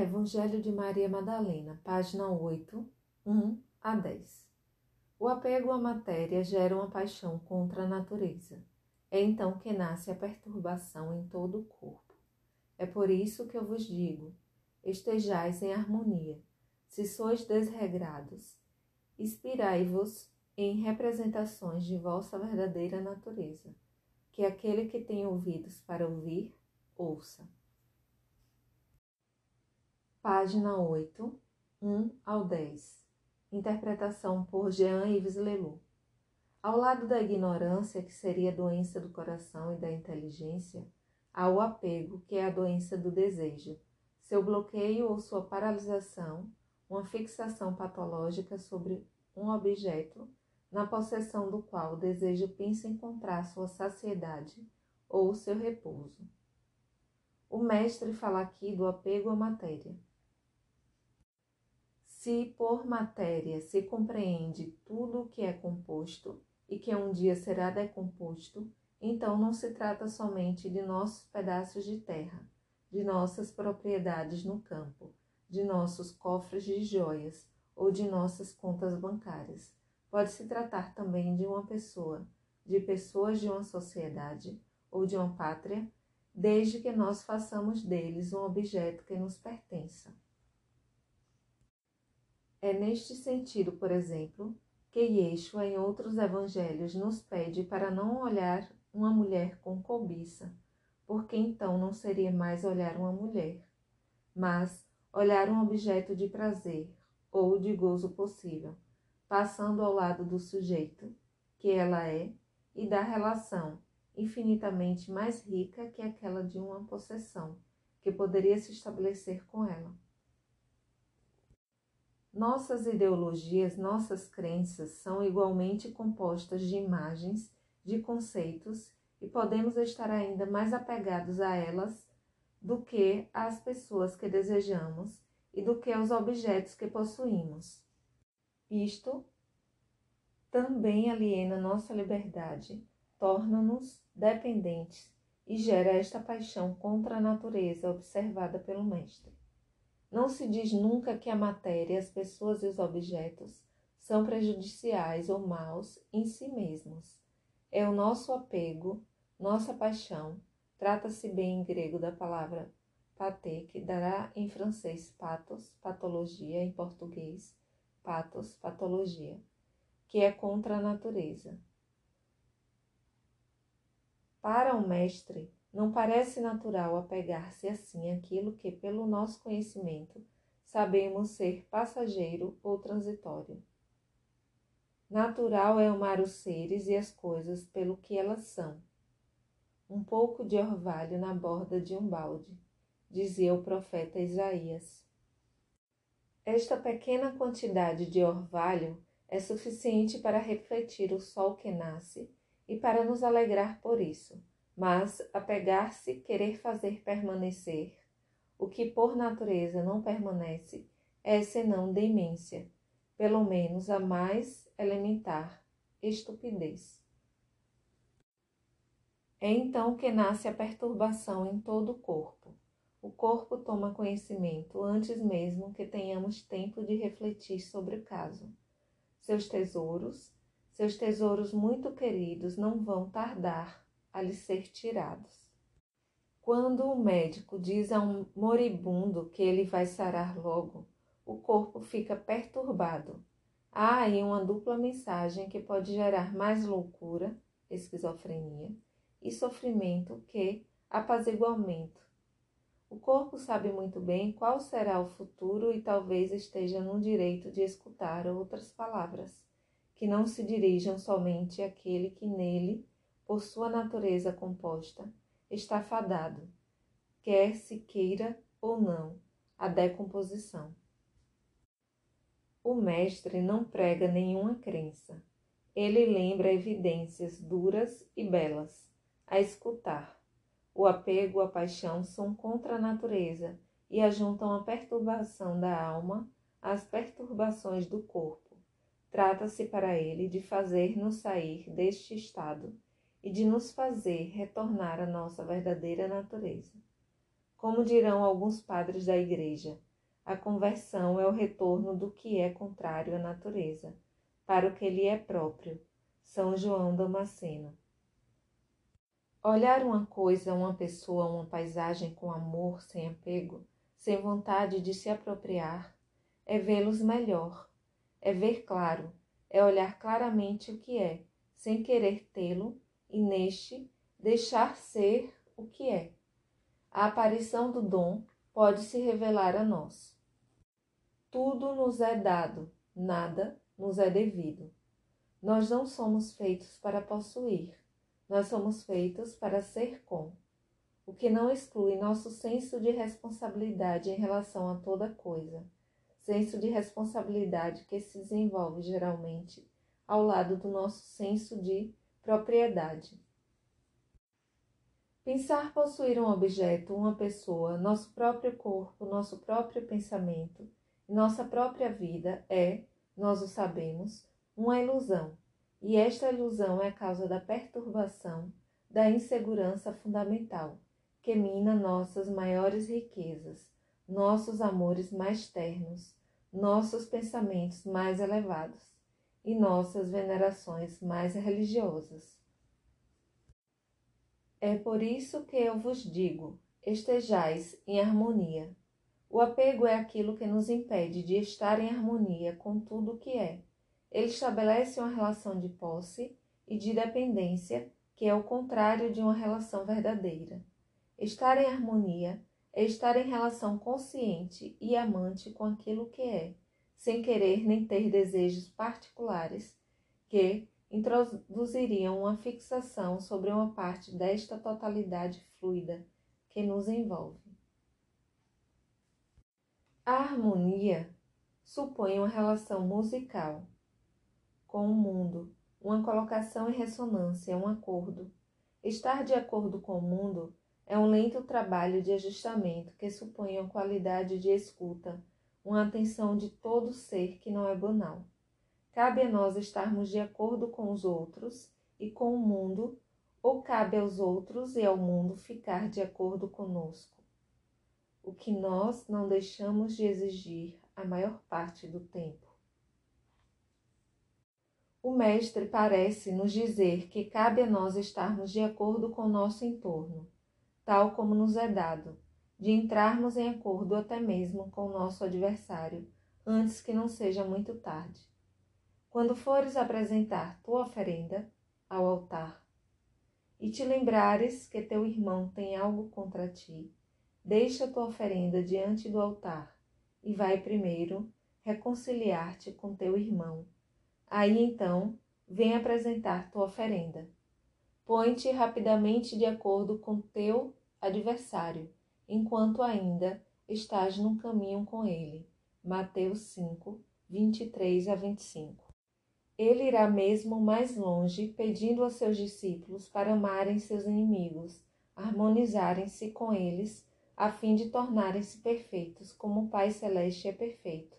Evangelho de Maria Madalena, página 8, 1 a 10. O apego à matéria gera uma paixão contra a natureza. É então que nasce a perturbação em todo o corpo. É por isso que eu vos digo: estejais em harmonia. Se sois desregrados, inspirai-vos em representações de vossa verdadeira natureza, que aquele que tem ouvidos para ouvir, ouça. Página 8, 1 ao 10. Interpretação por Jean-Yves Leloup. Ao lado da ignorância, que seria a doença do coração e da inteligência, há o apego, que é a doença do desejo, seu bloqueio ou sua paralisação, uma fixação patológica sobre um objeto, na possessão do qual o desejo pensa encontrar sua saciedade ou seu repouso. O mestre fala aqui do apego à matéria. Se por matéria se compreende tudo o que é composto e que um dia será decomposto, então não se trata somente de nossos pedaços de terra, de nossas propriedades no campo, de nossos cofres de joias ou de nossas contas bancárias. Pode-se tratar também de uma pessoa, de pessoas de uma sociedade ou de uma pátria, desde que nós façamos deles um objeto que nos pertença. É neste sentido, por exemplo, que Yeshua em outros evangelhos nos pede para não olhar uma mulher com cobiça, porque então não seria mais olhar uma mulher, mas olhar um objeto de prazer ou de gozo possível, passando ao lado do sujeito, que ela é, e da relação infinitamente mais rica que aquela de uma possessão, que poderia se estabelecer com ela. Nossas ideologias, nossas crenças são igualmente compostas de imagens, de conceitos e podemos estar ainda mais apegados a elas do que às pessoas que desejamos e do que aos objetos que possuímos. Isto também aliena nossa liberdade, torna-nos dependentes e gera esta paixão contra a natureza observada pelo Mestre. Não se diz nunca que a matéria, as pessoas e os objetos são prejudiciais ou maus em si mesmos. É o nosso apego, nossa paixão. Trata-se bem em grego da palavra paté, que dará em francês patos, patologia, em português patos, patologia, que é contra a natureza. Para o mestre, não parece natural apegar-se assim àquilo que, pelo nosso conhecimento, sabemos ser passageiro ou transitório. Natural é amar os seres e as coisas pelo que elas são. Um pouco de orvalho na borda de um balde, dizia o profeta Isaías. Esta pequena quantidade de orvalho é suficiente para refletir o sol que nasce e para nos alegrar por isso mas apegar-se, querer fazer permanecer o que por natureza não permanece, é senão demência, pelo menos a mais elementar estupidez. É então que nasce a perturbação em todo o corpo. O corpo toma conhecimento antes mesmo que tenhamos tempo de refletir sobre o caso. Seus tesouros, seus tesouros muito queridos, não vão tardar a lhe ser tirados. Quando o médico diz a um moribundo que ele vai sarar logo, o corpo fica perturbado. Há aí uma dupla mensagem que pode gerar mais loucura, esquizofrenia, e sofrimento que apaziguamento. O corpo sabe muito bem qual será o futuro e talvez esteja no direito de escutar outras palavras, que não se dirijam somente àquele que nele por sua natureza composta, está fadado, quer se queira ou não, à decomposição. O mestre não prega nenhuma crença. Ele lembra evidências duras e belas a escutar. O apego, a paixão são contra a natureza e ajuntam a perturbação da alma às perturbações do corpo. Trata-se para ele de fazer-nos sair deste estado e de nos fazer retornar à nossa verdadeira natureza. Como dirão alguns padres da Igreja, a conversão é o retorno do que é contrário à natureza, para o que lhe é próprio. São João Damasceno. Olhar uma coisa, uma pessoa, uma paisagem com amor, sem apego, sem vontade de se apropriar, é vê-los melhor, é ver claro, é olhar claramente o que é, sem querer tê-lo, e neste deixar ser o que é. A aparição do dom pode se revelar a nós. Tudo nos é dado, nada nos é devido. Nós não somos feitos para possuir, nós somos feitos para ser com, o que não exclui nosso senso de responsabilidade em relação a toda coisa, senso de responsabilidade que se desenvolve geralmente ao lado do nosso senso de propriedade. Pensar possuir um objeto, uma pessoa, nosso próprio corpo, nosso próprio pensamento nossa própria vida é, nós o sabemos, uma ilusão, e esta ilusão é a causa da perturbação, da insegurança fundamental, que mina nossas maiores riquezas, nossos amores mais ternos, nossos pensamentos mais elevados e nossas venerações mais religiosas. É por isso que eu vos digo: estejais em harmonia. O apego é aquilo que nos impede de estar em harmonia com tudo o que é. Ele estabelece uma relação de posse e de dependência, que é o contrário de uma relação verdadeira. Estar em harmonia é estar em relação consciente e amante com aquilo que é, sem querer nem ter desejos particulares que, introduziriam uma fixação sobre uma parte desta totalidade fluida que nos envolve. A harmonia supõe uma relação musical com o mundo, uma colocação em ressonância, um acordo. Estar de acordo com o mundo é um lento trabalho de ajustamento que supõe uma qualidade de escuta, uma atenção de todo ser que não é banal. Cabe a nós estarmos de acordo com os outros e com o mundo, ou cabe aos outros e ao mundo ficar de acordo conosco? O que nós não deixamos de exigir a maior parte do tempo. O Mestre parece nos dizer que cabe a nós estarmos de acordo com o nosso entorno, tal como nos é dado, de entrarmos em acordo até mesmo com o nosso adversário, antes que não seja muito tarde quando fores apresentar tua oferenda ao altar e te lembrares que teu irmão tem algo contra ti, deixa tua oferenda diante do altar e vai primeiro reconciliar-te com teu irmão. Aí então, vem apresentar tua oferenda. Põe-te rapidamente de acordo com teu adversário, enquanto ainda estás no caminho com ele. Mateus 5, 23 a 25. Ele irá mesmo mais longe, pedindo a seus discípulos para amarem seus inimigos, harmonizarem-se com eles, a fim de tornarem-se perfeitos, como o Pai Celeste é perfeito,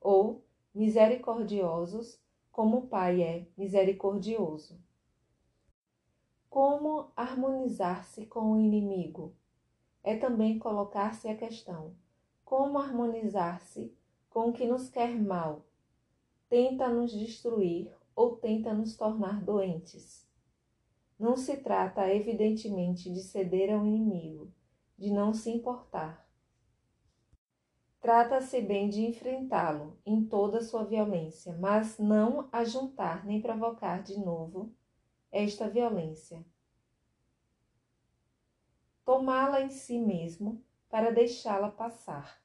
ou misericordiosos, como o Pai é misericordioso. Como harmonizar-se com o inimigo? É também colocar-se a questão: como harmonizar-se com o que nos quer mal, tenta nos destruir ou tenta nos tornar doentes. Não se trata, evidentemente, de ceder ao inimigo, de não se importar. Trata-se bem de enfrentá-lo em toda sua violência, mas não ajuntar nem provocar de novo esta violência. Tomá-la em si mesmo para deixá-la passar.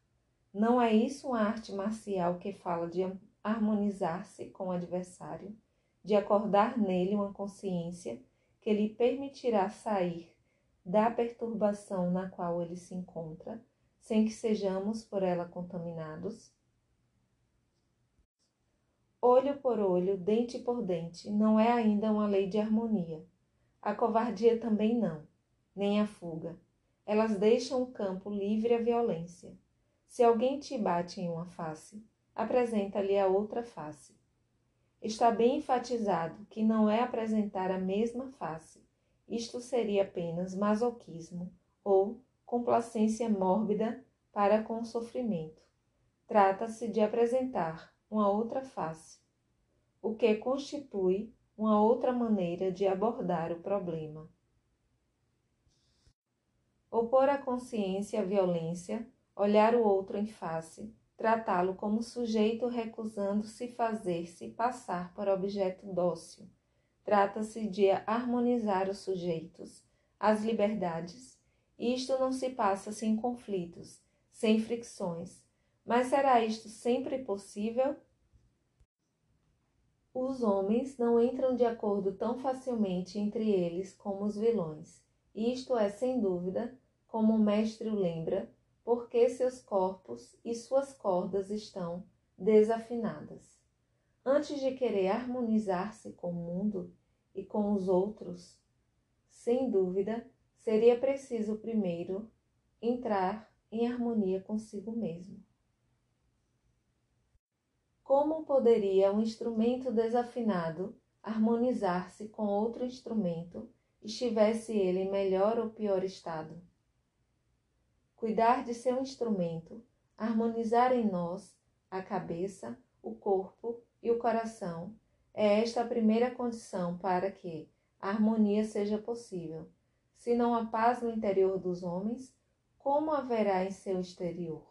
Não é isso uma arte marcial que fala de harmonizar-se com o adversário, de acordar nele uma consciência que lhe permitirá sair da perturbação na qual ele se encontra, sem que sejamos por ela contaminados? Olho por olho, dente por dente, não é ainda uma lei de harmonia. A covardia também não, nem a fuga. Elas deixam o campo livre à violência. Se alguém te bate em uma face, apresenta-lhe a outra face. Está bem enfatizado que não é apresentar a mesma face. Isto seria apenas masoquismo ou complacência mórbida para com o sofrimento. Trata-se de apresentar uma outra face, o que constitui uma outra maneira de abordar o problema. Opor à consciência a violência, olhar o outro em face, tratá-lo como sujeito recusando-se fazer-se passar por objeto dócil. Trata-se de harmonizar os sujeitos, as liberdades. Isto não se passa sem conflitos, sem fricções. Mas será isto sempre possível? Os homens não entram de acordo tão facilmente entre eles como os vilões. Isto é, sem dúvida, como o mestre o lembra, porque seus corpos e suas cordas estão desafinadas. Antes de querer harmonizar-se com o mundo e com os outros, sem dúvida, seria preciso primeiro entrar em harmonia consigo mesmo. Como poderia um instrumento desafinado harmonizar-se com outro instrumento, estivesse ele em melhor ou pior estado? Cuidar de seu instrumento, harmonizar em nós a cabeça, o corpo e o coração. É esta a primeira condição para que a harmonia seja possível. Se não há paz no interior dos homens, como haverá em seu exterior?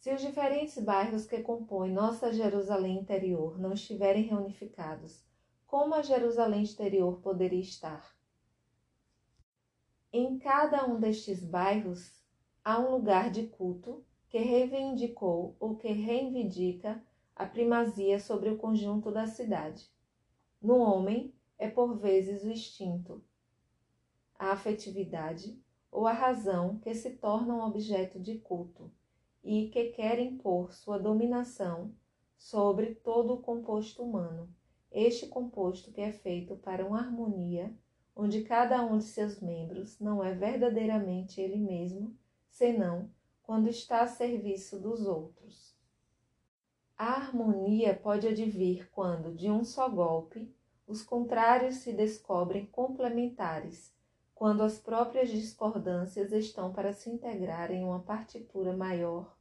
Se os diferentes bairros que compõem nossa Jerusalém interior não estiverem reunificados, como a Jerusalém exterior poderia estar? Em cada um destes bairros há um lugar de culto que reivindicou ou que reivindica a primazia sobre o conjunto da cidade. No homem é por vezes o instinto, a afetividade ou a razão que se tornam objeto de culto e que quer impor sua dominação sobre todo o composto humano, este composto que é feito para uma harmonia onde cada um de seus membros não é verdadeiramente ele mesmo, senão quando está a serviço dos outros. A harmonia pode advir quando, de um só golpe, os contrários se descobrem complementares, quando as próprias discordâncias estão para se integrar em uma partitura maior,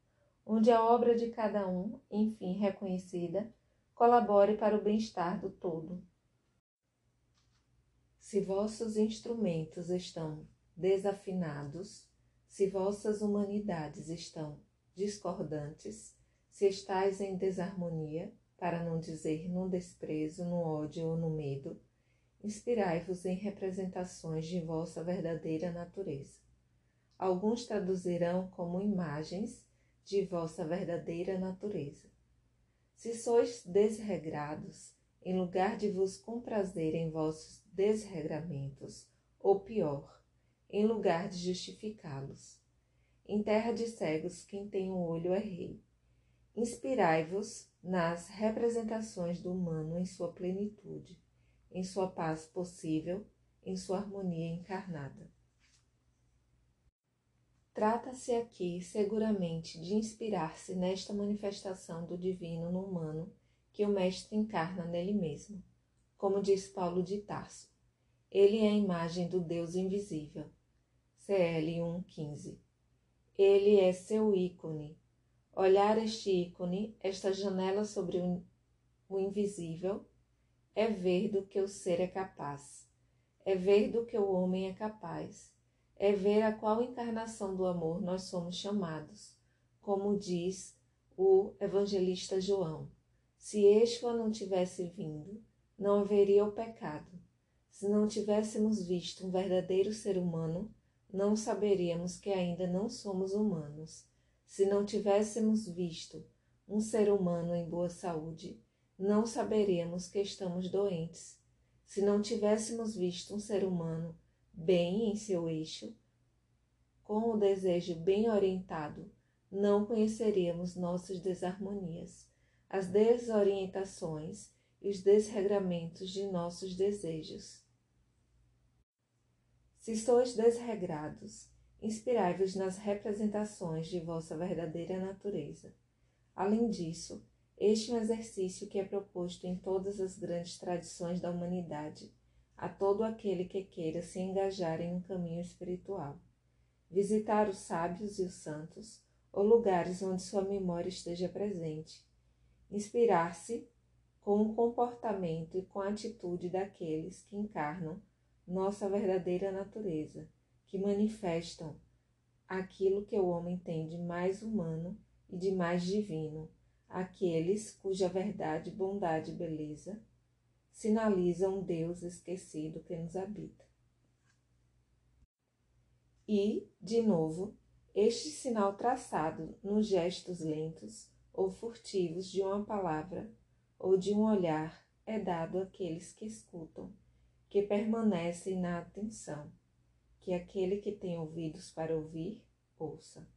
onde a obra de cada um, enfim reconhecida, colabore para o bem-estar do todo. Se vossos instrumentos estão desafinados, se vossas humanidades estão discordantes, se estáis em desarmonia, para não dizer no desprezo, no ódio ou no medo, inspirai-vos em representações de vossa verdadeira natureza. Alguns traduzirão como imagens de vossa verdadeira natureza. Se sois desregrados, em lugar de vos comprazer em vossos desregramentos, ou pior, em lugar de justificá-los. Em terra de cegos, quem tem um olho é rei. Inspirai-vos nas representações do humano em sua plenitude, em sua paz possível, em sua harmonia encarnada. Trata-se aqui, seguramente, de inspirar-se nesta manifestação do divino no humano que o Mestre encarna nele mesmo como diz Paulo de Tarso. Ele é a imagem do Deus invisível. CL 1,15. Ele é seu ícone. Olhar este ícone, esta janela sobre o invisível, é ver do que o ser é capaz, é ver do que o homem é capaz, é ver a qual encarnação do amor nós somos chamados, como diz o evangelista João. Se Yeshua não tivesse vindo, não haveria o pecado. Se não tivéssemos visto um verdadeiro ser humano, não saberíamos que ainda não somos humanos. Se não tivéssemos visto um ser humano em boa saúde, não saberíamos que estamos doentes. Se não tivéssemos visto um ser humano bem em seu eixo, com o desejo bem orientado, não conheceríamos nossas desarmonias, as desorientações e os desregramentos de nossos desejos. Se sois desregrados, inspirai-vos nas representações de vossa verdadeira natureza. Além disso, este é um exercício que é proposto em todas as grandes tradições da humanidade, a todo aquele que queira se engajar em um caminho espiritual. Visitar os sábios e os santos, ou lugares onde sua memória esteja presente. Inspirar-se com o comportamento e com a atitude daqueles que encarnam nossa verdadeira natureza, que manifestam aquilo que o homem tem de mais humano e de mais divino, aqueles cuja verdade, bondade e beleza sinalizam um Deus esquecido que nos habita. E, de novo, este sinal traçado nos gestos lentos ou furtivos de uma palavra ou de um olhar é dado àqueles que escutam, que permanecem na atenção, que aquele que tem ouvidos para ouvir, ouça.